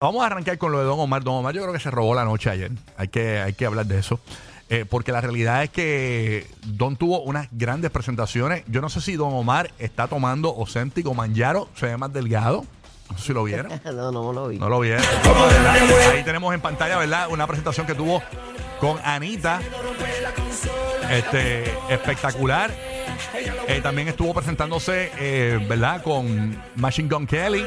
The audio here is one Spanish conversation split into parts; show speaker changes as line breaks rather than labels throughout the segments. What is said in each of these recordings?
Vamos a arrancar con lo de Don Omar. Don Omar yo creo que se robó la noche ayer. Hay que, hay que hablar de eso. Eh, porque la realidad es que Don tuvo unas grandes presentaciones. Yo no sé si Don Omar está tomando Ozempic o Manjaro. Se ve más delgado. No sé si lo vieron.
No, no lo vi.
No lo vieron. Ahí tenemos en pantalla, ¿verdad? Una presentación que tuvo con Anita. Este, espectacular. Eh, también estuvo presentándose, eh, ¿verdad? Con Machine Gun Kelly.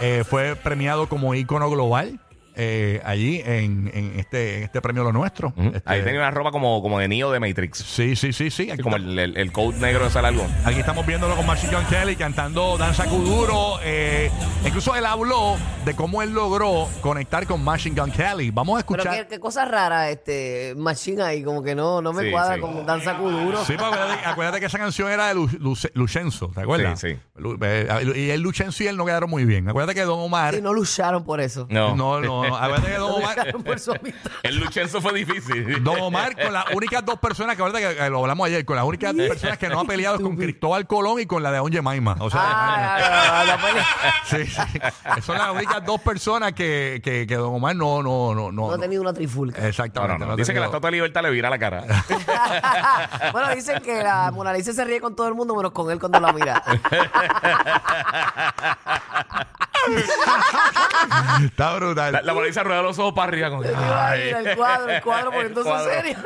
Eh, fue premiado como ícono global eh, allí en, en este, en este premio Lo Nuestro. Este-
Ahí tenía una ropa como, como de Neo de Matrix.
Sí, sí, sí, sí. Aquí,
Como el, el, el coat negro de Salargo.
aquí estamos viéndolo con Machine Gun Kelly cantando Danza Kuduro. Eh, incluso él habló de cómo él logró conectar con Machine Gun Kelly. Vamos a
Pero
escuchar.
qué, qué cosa rara, este, Machine ahí, como que no, no me
Sí,
cuadra
sí.
con Danza Kuduro.
Sí, pero acuérdate, acuérdate que esa canción era de Lu- Luce- Lucenzo, ¿te acuerdas?
Sí, sí.
Lu- eh, y el Lucenzo y él no quedaron muy bien. Acuérdate que Don Omar.
Sí, no lucharon por eso.
No.
No, no, no. Acuérdate que Don
No
Omar.
lucharon por su amistad.
El Luchenzo fue difícil.
Don Omar, con las únicas dos personas que ahorita que, lo hablamos ayer, con las únicas personas que no ha peleado es con Cristóbal Colón y con la de Onye Maima. O sea,
Ah, no, no, no, no,
sí, sí. Son las únicas dos personas que, que, que Don Omar no, no, no, no.
no ha tenido una trifulca.
No, no,
Exactamente.
no.
no ha
Dice que la
tenido-
Estatua de Libertad le vira la cara.
bueno, dicen que la Mona Lisa se ríe con todo el mundo, menos con él cuando la mira.
Está brutal.
La, la Mona Lisa rueda los ojos para arriba. Con... Ay.
el cuadro, el cuadro poniéndose serio.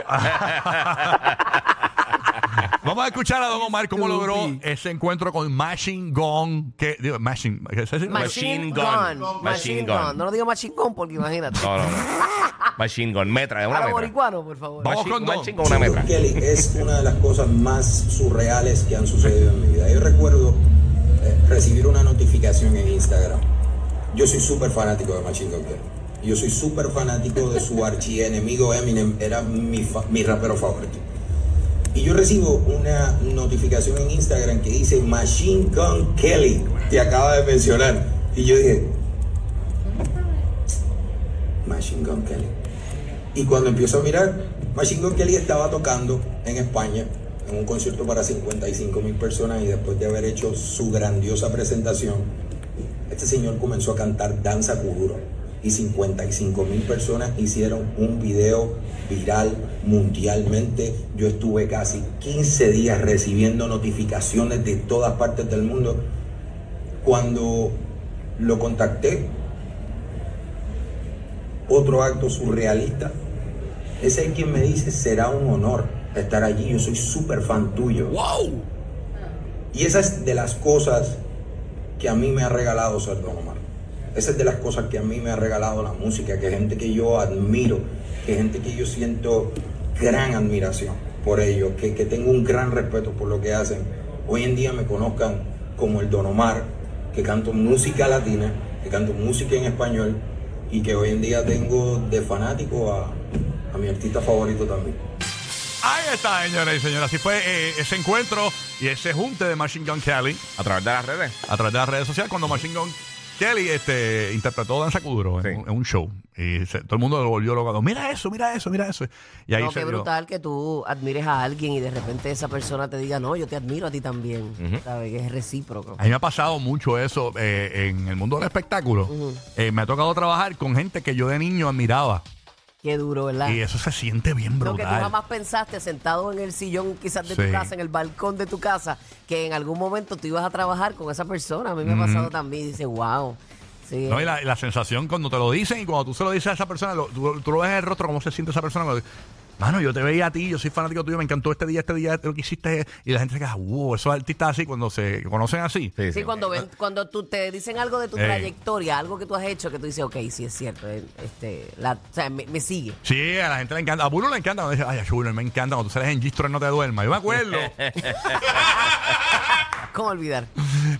Vamos a escuchar a Don Omar cómo logró ese encuentro con Machine Gun. Que, digo, Machine, ¿qué se dice?
Machine
Machine
gun.
Gun.
Machine
Machine
gun.
Gun. No lo digo Machine Gun porque imagínate.
No, no, no. Machine Gun, metra, es una metra.
boricuanos, por favor.
Vamos
Machine,
con Don.
machine Gun, una metra.
Kelly es una de las cosas más surreales que han sucedido en mi vida. Yo recuerdo eh, recibir una notificación en Instagram. Yo soy súper fanático de Machine Gun Kelly. Yo soy súper fanático de su archienemigo Eminem. Era mi, fa- mi rapero favorito. Y yo recibo una notificación en Instagram que dice Machine Gun Kelly. Te acaba de mencionar. Y yo dije, Machine Gun Kelly. Y cuando empiezo a mirar, Machine Gun Kelly estaba tocando en España en un concierto para 55 mil personas y después de haber hecho su grandiosa presentación, este señor comenzó a cantar Danza Kuduro y 55 mil personas hicieron un video viral mundialmente. Yo estuve casi 15 días recibiendo notificaciones de todas partes del mundo. Cuando lo contacté, otro acto surrealista. Es el quien me dice, será un honor estar allí, yo soy súper fan tuyo.
¡Wow!
Y esa es de las cosas que a mí me ha regalado ser Don Omar. Esa es de las cosas que a mí me ha regalado la música, que gente que yo admiro, que gente que yo siento gran admiración por ellos, que, que tengo un gran respeto por lo que hacen. Hoy en día me conozcan como el Don Omar, que canto música latina, que canto música en español y que hoy en día tengo de fanático a, a mi artista favorito también.
Ahí está, señoras y señores. Así fue eh, ese encuentro y ese junte de Machine Gun Kelly
A través de las redes.
a través de las redes sociales cuando Machine Gun Kelly este, interpretó Danza Kuduro en,
Sí.
un- en un show. Y se- todo el mundo lo volvió loco. Mira eso, mira eso, mira eso. Y ahí
No,
se
qué
dio-
brutal que tú admires a alguien y de repente esa persona te diga, no, yo te admiro a ti también. ¿Sabes? Que es recíproco.
A mí me ha pasado mucho eso eh, en el mundo del espectáculo. Eh, me ha tocado trabajar con gente que yo de niño admiraba.
Qué duro, ¿verdad?
Y eso se siente bien
Lo que tú
brutal.
jamás pensaste sentado en el sillón quizás de
Sí.
tu casa, en el balcón de tu casa, que en algún momento tú ibas a trabajar con esa persona. A mí me ha pasado también. Y dices, wow. Sí,
No, y la, la sensación cuando te lo dicen y cuando tú se lo dices a esa persona, lo- tú, tú lo ves en el rostro, cómo se siente esa persona. cuando- Mano, yo te veía a ti, yo soy fanático tuyo, me encantó este día, este día, lo que hiciste. Y la gente se queda, wow, esos artistas así, cuando se conocen así.
Sí,
Sí,
sí.
cuando ven, cuando tú te dicen algo de tu
Eh.
trayectoria, algo que tú has hecho, que tú dices, ok, sí es cierto, eh, este, la, o sea, me, me sigue.
Sí, a la gente le encanta. A Bruno le encanta cuando dice, ay, a Bruno me encanta cuando tú sales en Gistro no te duermas. Yo me acuerdo.
¿Cómo olvidar?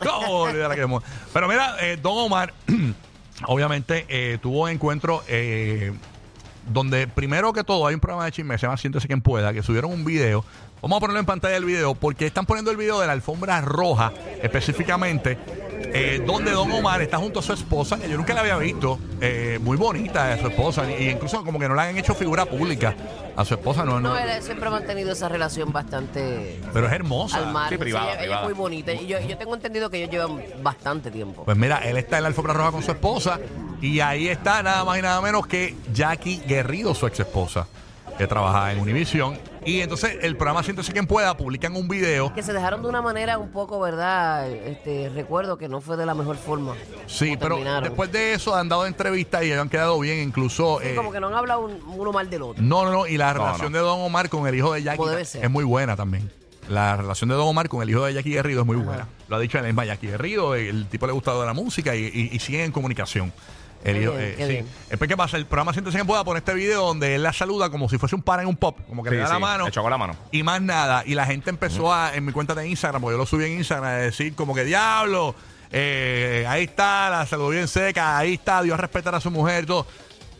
¿Cómo olvidar aquel mo- Pero mira, eh, Don Omar, obviamente, eh, tuvo encuentro eh, donde, primero que todo, hay un programa de chisme se llama Siéntese quien pueda, que subieron un video. Vamos a ponerlo en pantalla el video, porque están poniendo el video de la alfombra roja, específicamente, eh, donde Don Omar está junto a su esposa, que yo nunca la había visto, eh, muy bonita su esposa, y incluso como que no le han hecho figura pública a su esposa, no, no,
No, él siempre ha mantenido esa relación bastante
pero es hermosa.
al margen.
sí, privada,
ella, ella
privada.
es muy bonita. Y yo, yo tengo entendido que ellos llevan bastante tiempo.
Pues mira, él está en la alfombra roja con su esposa Y ahí está nada más y nada menos que Jackie Guerrido, su ex esposa, que trabajaba en Univision. Y entonces el programa Siéntese quien pueda publican un video.
Que se dejaron de una manera un poco, ¿verdad? Este, recuerdo que no fue de la mejor forma.
Sí, pero
terminaron.
después de eso han dado entrevistas y han quedado bien, incluso.
Sí,
eh,
como que no han hablado un- uno mal del otro.
No, no, no. Y la
No,
relación
no.
de Don Omar con el hijo de Jackie
Como debe ser.
es muy buena también. La relación de Don Omar con el hijo de Jackie Guerrido es muy buena. Lo ha dicho él misma Jackie Guerrido. El tipo le ha gustado de la música y, y, y siguen en comunicación. El hijo,
bien,
eh,
qué
sí.
bien.
Después, ¿qué pasa? El programa Siéntese que pueda poner este video donde él la saluda como si fuese un pan en un pop. Como que
Sí,
le da
sí,
la mano.
le chocó la mano.
Y más nada. Y la gente empezó a, en mi cuenta de Instagram, porque yo lo subí en Instagram, a decir como que diablo, eh, ahí está, la saludó bien seca, ahí está, Dios respetar a su mujer y todo.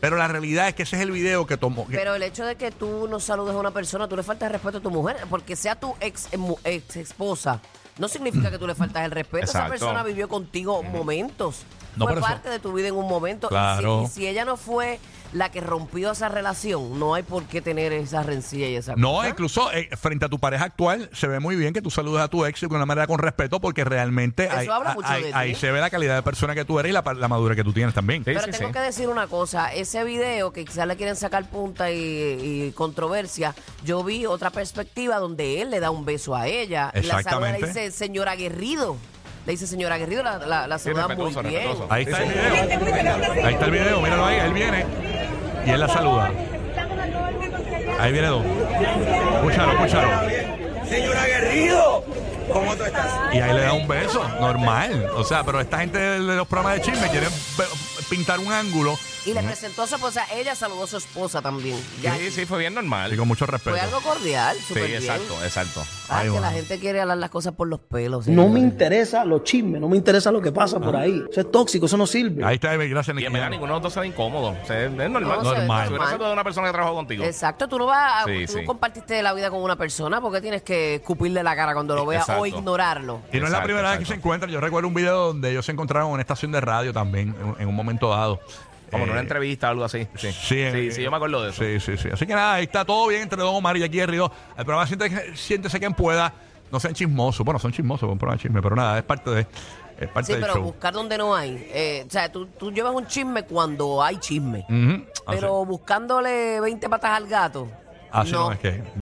Pero la realidad es que ese es el video que tomó. que-
Pero el hecho de que tú no saludes a una persona, tú le faltas el respeto a tu mujer, porque sea tu ex, mu- ex esposa, no significa que tú le faltas el respeto. Esa
Exacto.
persona vivió contigo momentos.
No,
fue
eso-
parte de tu vida en un momento. Y si-
Claro.
Y si, ella no fue la que rompió esa relación, no hay por qué tener esa rencilla y esa
No,
cosa.
incluso eh, frente a tu pareja actual, se ve muy bien que tú saludes a tu ex de una manera con respeto, porque realmente
Eso
ahí,
habla mucho
ahí-
de ti.
ahí se ve la calidad de persona que tú eres y la, la madurez que tú tienes también.
Sí,
Pero
sí,
tengo
sí.
que decir una cosa, ese video que quizás le quieren sacar punta y, y controversia, yo vi otra perspectiva donde él le da un beso a ella. Y La saluda y
Exactamente.
dice, señora Aguerrido. Le dice, señora Aguerrido, la, la, la saluda muy
respetuoso,
bien.
respetuoso.
Ahí está el video. Ahí está el video, míralo ahí, él viene y él la saluda. Ahí viene Don. Escúchalo, escúchalo.
Señora Guerrido, ¿cómo tú estás?
Y ahí le da un beso, normal. O sea, pero esta gente de los programas de chisme quieren pe- pintar un ángulo
Y le presentó a su esposa, ella saludó a su esposa también.
Sí, sí, fue bien normal.
y con mucho respeto.
Fue algo cordial,
Sí,
súper bien.
exacto, exacto.
Ah,
Ay,
que la gente quiere hablar las cosas por los pelos.
No me interesa los chismes, no me interesa lo que pasa por ahí. Eso es tóxico, eso no sirve.
Ahí está, gracias,
Y en verdad ninguno de los dos se ve incómodo. O sea, es normal.
No, se ve
Normal.
Si hubiera sido de una persona que trabajó contigo.
Exacto, tú no vas a,
Sí,
tú
sí.
compartiste la vida con una persona porque tienes que escupirle la cara cuando lo veas
Exacto.
o ignorarlo.
Y no es la
Exacto,
primera vez que se encuentran. Yo recuerdo un video donde ellos se encontraron en una estación de radio también, en, en un momento dado.
Como en
Eh,
una entrevista o algo así. Sí,
Sí, eh,
sí, yo me acuerdo de eso.
Sí, sí, sí. Así que nada, ahí está todo bien entre Don Omar y Jackie Herrido. El programa siéntese, siéntese quien pueda. No sean chismosos. Bueno, son chismosos, un programa de chisme, pero nada, es parte de es parte
Sí,
del
pero
show.
buscar donde no hay. Eh, o sea, tú, tú llevas un chisme cuando hay chisme. Pero buscándole 20 patas al gato.
Así no es que.